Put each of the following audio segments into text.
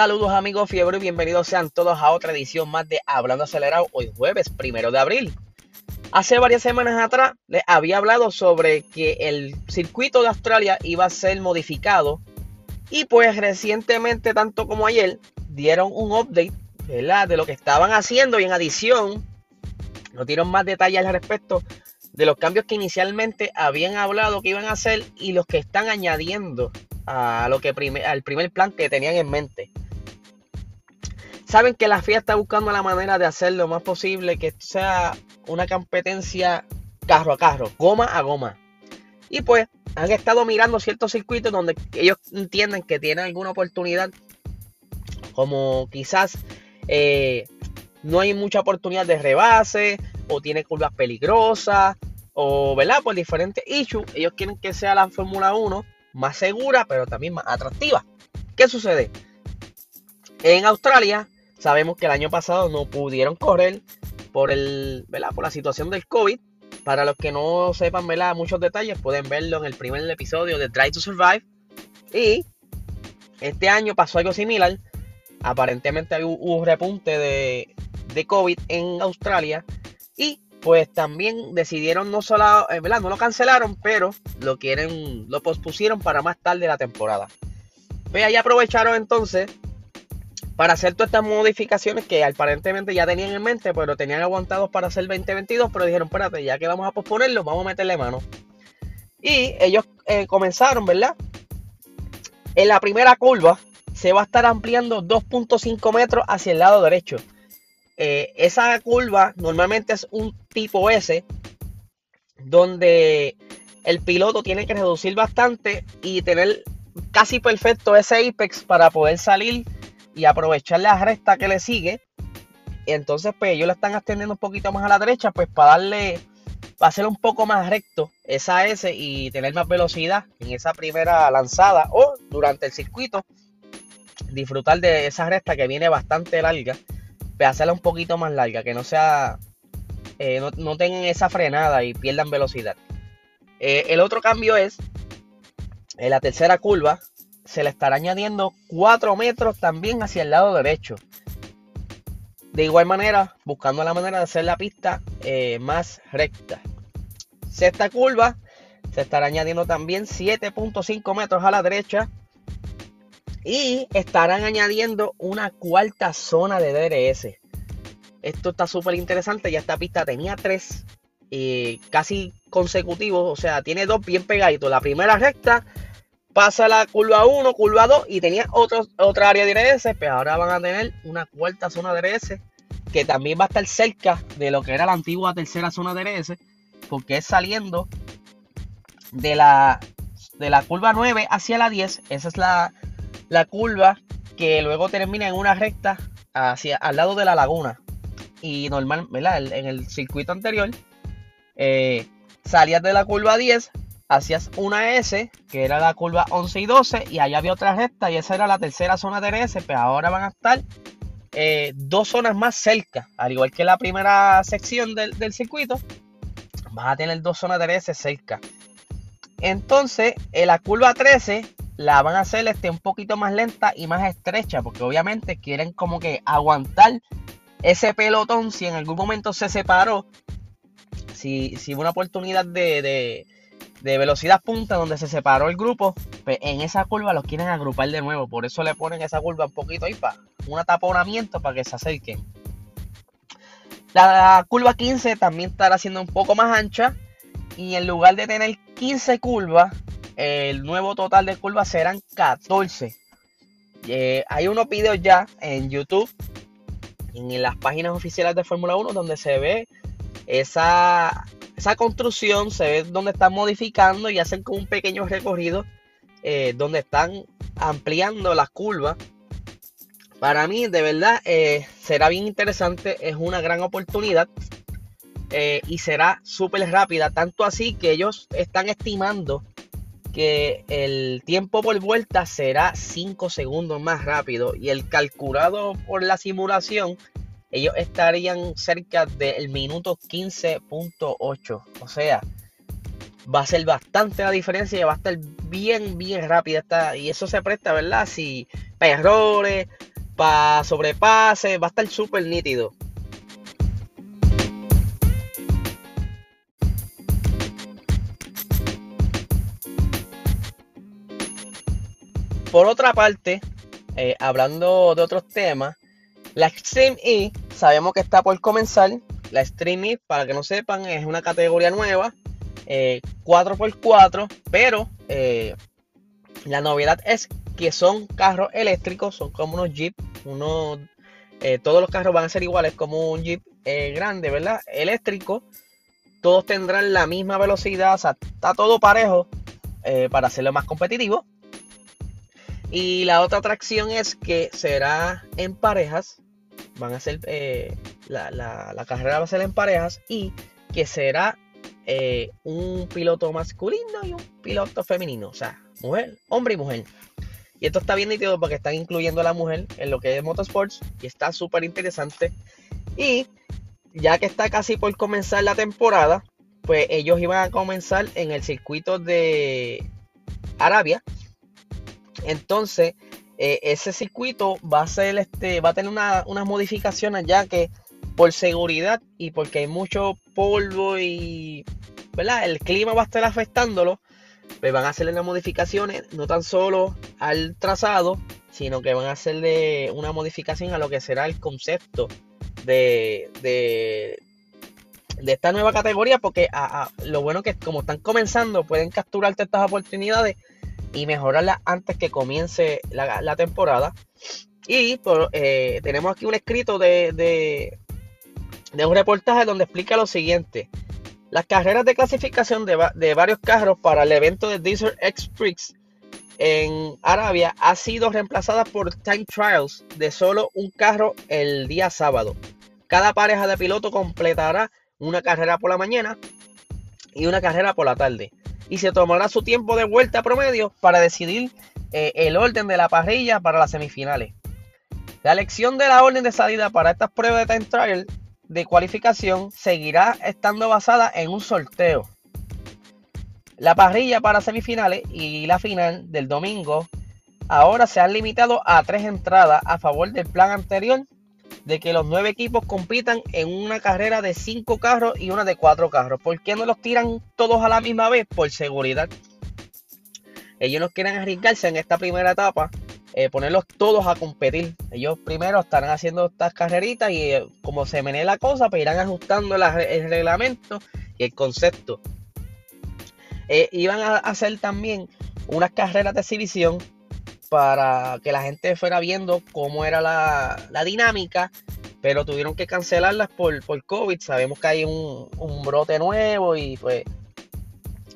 Saludos amigos fiebre y bienvenidos sean todos a otra edición más de Hablando Acelerado hoy jueves primero de abril. Hace varias semanas atrás les había hablado sobre que el circuito de Australia iba a ser modificado y pues recientemente tanto como ayer dieron un update de lo que estaban haciendo y en adición nos dieron más detalles al respecto de los cambios que inicialmente habían hablado que iban a hacer y los que están añadiendo a lo que al primer plan que tenían en mente. Saben que la FIA está buscando la manera de hacer lo más posible que sea una competencia carro a carro, goma a goma. Y pues han estado mirando ciertos circuitos donde ellos entienden que tienen alguna oportunidad, como quizás eh, no hay mucha oportunidad de rebase, o tiene curvas peligrosas, o ¿verdad? por diferentes issues. Ellos quieren que sea la Fórmula 1 más segura, pero también más atractiva. ¿Qué sucede? En Australia, sabemos que el año pasado no pudieron correr por, el, ¿verdad? por la situación del COVID. Para los que no sepan ¿verdad? muchos detalles, pueden verlo en el primer episodio de Try to Survive. Y este año pasó algo similar. Aparentemente hubo un repunte de, de COVID en Australia. Y pues también decidieron no solo, eh, ¿verdad? No lo cancelaron, pero lo quieren, lo pospusieron para más tarde de la temporada. Pues ahí aprovecharon entonces para hacer todas estas modificaciones que aparentemente ya tenían en mente, pero tenían aguantados para hacer 2022, pero dijeron, espérate, ya que vamos a posponerlo, vamos a meterle mano. Y ellos eh, comenzaron, ¿verdad? En la primera curva se va a estar ampliando 2.5 metros hacia el lado derecho. Eh, esa curva normalmente es un tipo S, donde el piloto tiene que reducir bastante y tener casi perfecto ese apex para poder salir y aprovechar la recta que le sigue. Entonces, pues ellos la están extendiendo un poquito más a la derecha, pues para darle, para hacer un poco más recto esa S y tener más velocidad en esa primera lanzada o durante el circuito. Disfrutar de esa recta que viene bastante larga hacerla un poquito más larga, que no sea, eh, no, tengan esa frenada y pierdan velocidad. Eh, el otro cambio es, en la tercera curva, se le estará añadiendo 4 metros también hacia el lado derecho. De igual manera, buscando la manera de hacer la pista eh, más recta. Sexta curva, se estará añadiendo también 7.5 metros a la derecha y estarán añadiendo una cuarta zona de DRS. Esto está súper interesante. Ya esta pista tenía tres eh, casi consecutivos. O sea, tiene dos bien pegaditos. La primera recta pasa la curva 1, curva 2 y tenía otro, otra área de DRS. Pero ahora van a tener una cuarta zona de DRS que también va a estar cerca de lo que era la antigua tercera zona de DRS. Porque es saliendo de la, de la curva 9 hacia la 10. Esa es la la curva que luego termina en una recta hacia al lado de la laguna. Y normal, ¿verdad? En el circuito anterior, eh, salías de la curva 10, hacías una S, que era la curva 11 y 12, y allá había otra recta, y esa era la tercera zona de S, pero ahora van a estar eh, dos zonas más cerca, al igual que la primera sección del, del circuito, vas a tener dos zonas de S cerca. Entonces, en la curva 13 la van a hacer este, un poquito más lenta y más estrecha, porque obviamente quieren como que aguantar ese pelotón si en algún momento se separó, si, si hubo una oportunidad de, velocidad punta donde se separó el grupo, pues en esa curva los quieren agrupar de nuevo, por eso le ponen esa curva un poquito ahí para un ataponamiento para que se acerquen. La curva 15 también estará siendo un poco más ancha y en lugar de tener 15 curvas, el nuevo total de curvas serán 14. Eh, hay unos videos ya en YouTube, en las páginas oficiales de Fórmula 1, donde se ve esa, esa construcción, se ve donde están modificando y hacen como un pequeño recorrido eh, donde están ampliando las curvas. Para mí, de verdad, eh, será bien interesante, es una gran oportunidad. y será súper rápida, tanto así que ellos están estimando que el tiempo por vuelta será 5 segundos más rápido y el calculado por la simulación ellos estarían cerca del minuto 15.8 o sea va a ser bastante la diferencia y va a estar bien bien rápida esta, y eso se presta verdad si para errores, para sobrepases, va a estar súper nítido. Por otra parte, eh, hablando de otros temas, la Extreme E sabemos que está por comenzar. La E, para que no sepan, es una categoría nueva, 4x4, eh, pero eh, la novedad es que son carros eléctricos, son como unos Jeep, unos, todos los carros van a ser iguales como un Jeep grande, ¿verdad? Eléctrico. Todos tendrán la misma velocidad, o sea, está todo parejo para hacerlo más competitivo. Y la otra atracción es que será en parejas. Van a ser. Eh, la, carrera va a ser en parejas. Y que será eh, un piloto masculino y un piloto femenino. O sea, mujer, hombre y mujer. Y esto está bien nítido porque están incluyendo a la mujer en lo que es motorsports. Y está súper interesante. Y ya que está casi por comenzar la temporada, pues ellos iban a comenzar en el circuito de Arabia entonces, eh, ese circuito va a ser este, va a tener unas modificaciones ya que por seguridad y porque hay mucho polvo y ¿verdad? el clima va a estar afectándolo, pues van a hacerle unas modificaciones, no tan solo al trazado, sino que van a hacerle una modificación a lo que será el concepto de, de, esta nueva categoría, porque lo bueno que como están comenzando, pueden capturarte estas oportunidades y mejorarla antes que comience la, temporada. Y eh, tenemos aquí un escrito de, de, un reportaje donde explica lo siguiente. Las carreras de clasificación de, varios carros para el evento de Desert X Prix en Arabia ha sido reemplazada por time trials de solo un carro el día sábado. Cada pareja de piloto completará una carrera por la mañana y una carrera por la tarde y se tomará su tiempo de vuelta promedio para decidir eh, el orden de la parrilla para las semifinales. La elección de la orden de salida para estas pruebas de time trial de cualificación seguirá estando basada en un sorteo. La parrilla para semifinales y la final del domingo ahora se han limitado a tres entradas a favor del plan anterior de que los nueve equipos compitan en una carrera de cinco carros y una de cuatro carros. ¿Por qué no los tiran todos a la misma vez? Por seguridad. Ellos no quieren arriesgarse en esta primera etapa, eh, ponerlos todos a competir. Ellos primero estarán haciendo estas carreritas y eh, como se menea la cosa, pues irán ajustando el reglamento y el concepto. Eh, iban a hacer también unas carreras de exhibición para que la gente fuera viendo cómo era la, dinámica, pero tuvieron que cancelarlas por, por COVID. Sabemos que hay un, brote nuevo y pues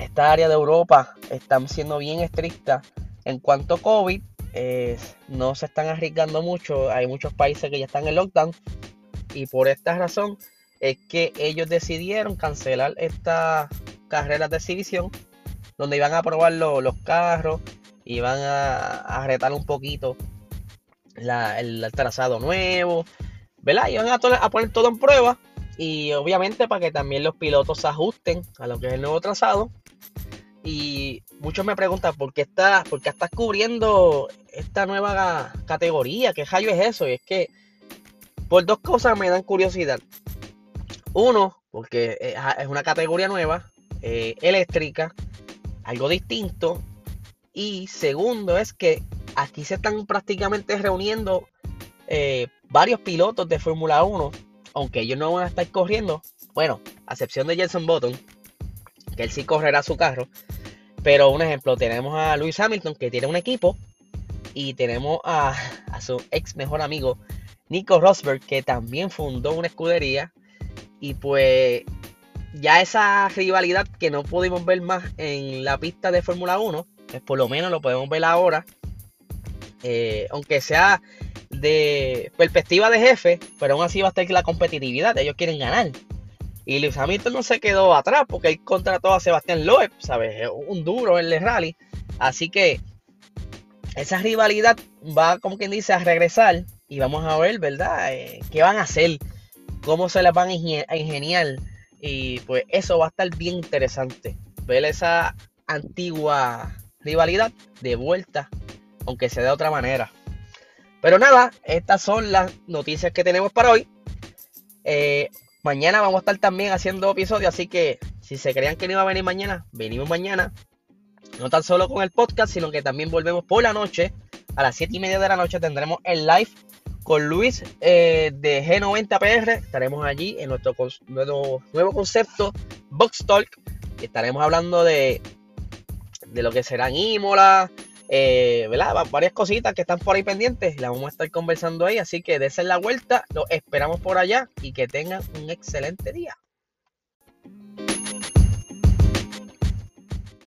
esta área de Europa están siendo bien estrictas en cuanto a COVID. no se están arriesgando mucho. Hay muchos países que ya están en lockdown. Y por esta razón es que ellos decidieron cancelar estas carreras de exhibición. Donde iban a probar los carros y van a, retar un poquito el, trazado nuevo, ¿verdad? Y van a, poner todo en prueba y obviamente para que también los pilotos se ajusten a lo que es el nuevo trazado. Y muchos me preguntan por qué, está, por qué estás cubriendo esta nueva categoría, qué rayo es eso. Y es que por dos cosas me dan curiosidad. Uno, porque es una categoría nueva, eh, eléctrica, algo distinto. Y segundo es que aquí se están prácticamente reuniendo eh, varios pilotos de Fórmula 1, aunque ellos no van a estar corriendo. Bueno, a excepción de Jenson Button, que él sí correrá su carro. Pero un ejemplo, tenemos a Lewis Hamilton, que tiene un equipo. Y tenemos a, a su ex mejor amigo, Nico Rosberg, que también fundó una escudería. Y pues ya esa rivalidad que no pudimos ver más en la pista de Fórmula 1, por lo menos lo podemos ver ahora. Eh, aunque sea de perspectiva de jefe, pero aún así va a estar la competitividad. Ellos quieren ganar. Y Luis Hamilton no se quedó atrás porque él contrató a Sebastián Loeb, ¿sabes? Un duro en el rally. Así que esa rivalidad va, como quien dice, a regresar. Y vamos a ver, ¿verdad? Eh, ¿Qué van a hacer? ¿Cómo se las van a ingeniar? Y pues eso va a estar bien interesante. Ver esa antigua rivalidad de vuelta, aunque sea de otra manera. Pero nada, estas son las noticias que tenemos para hoy. Eh, mañana vamos a estar también haciendo episodios, así que si se creían que no iba a venir mañana, venimos mañana. No tan solo con el podcast, sino que también volvemos por la noche. A las 7 y media de la noche tendremos el live con Luis eh, de G90PR. Estaremos allí en nuestro, nuevo, concepto, Box Talk. Estaremos hablando de, de lo que serán Imola, eh, varias cositas que están por ahí pendientes. Las vamos a estar conversando ahí. Así que desen la vuelta. Los esperamos por allá y que tengan un excelente día.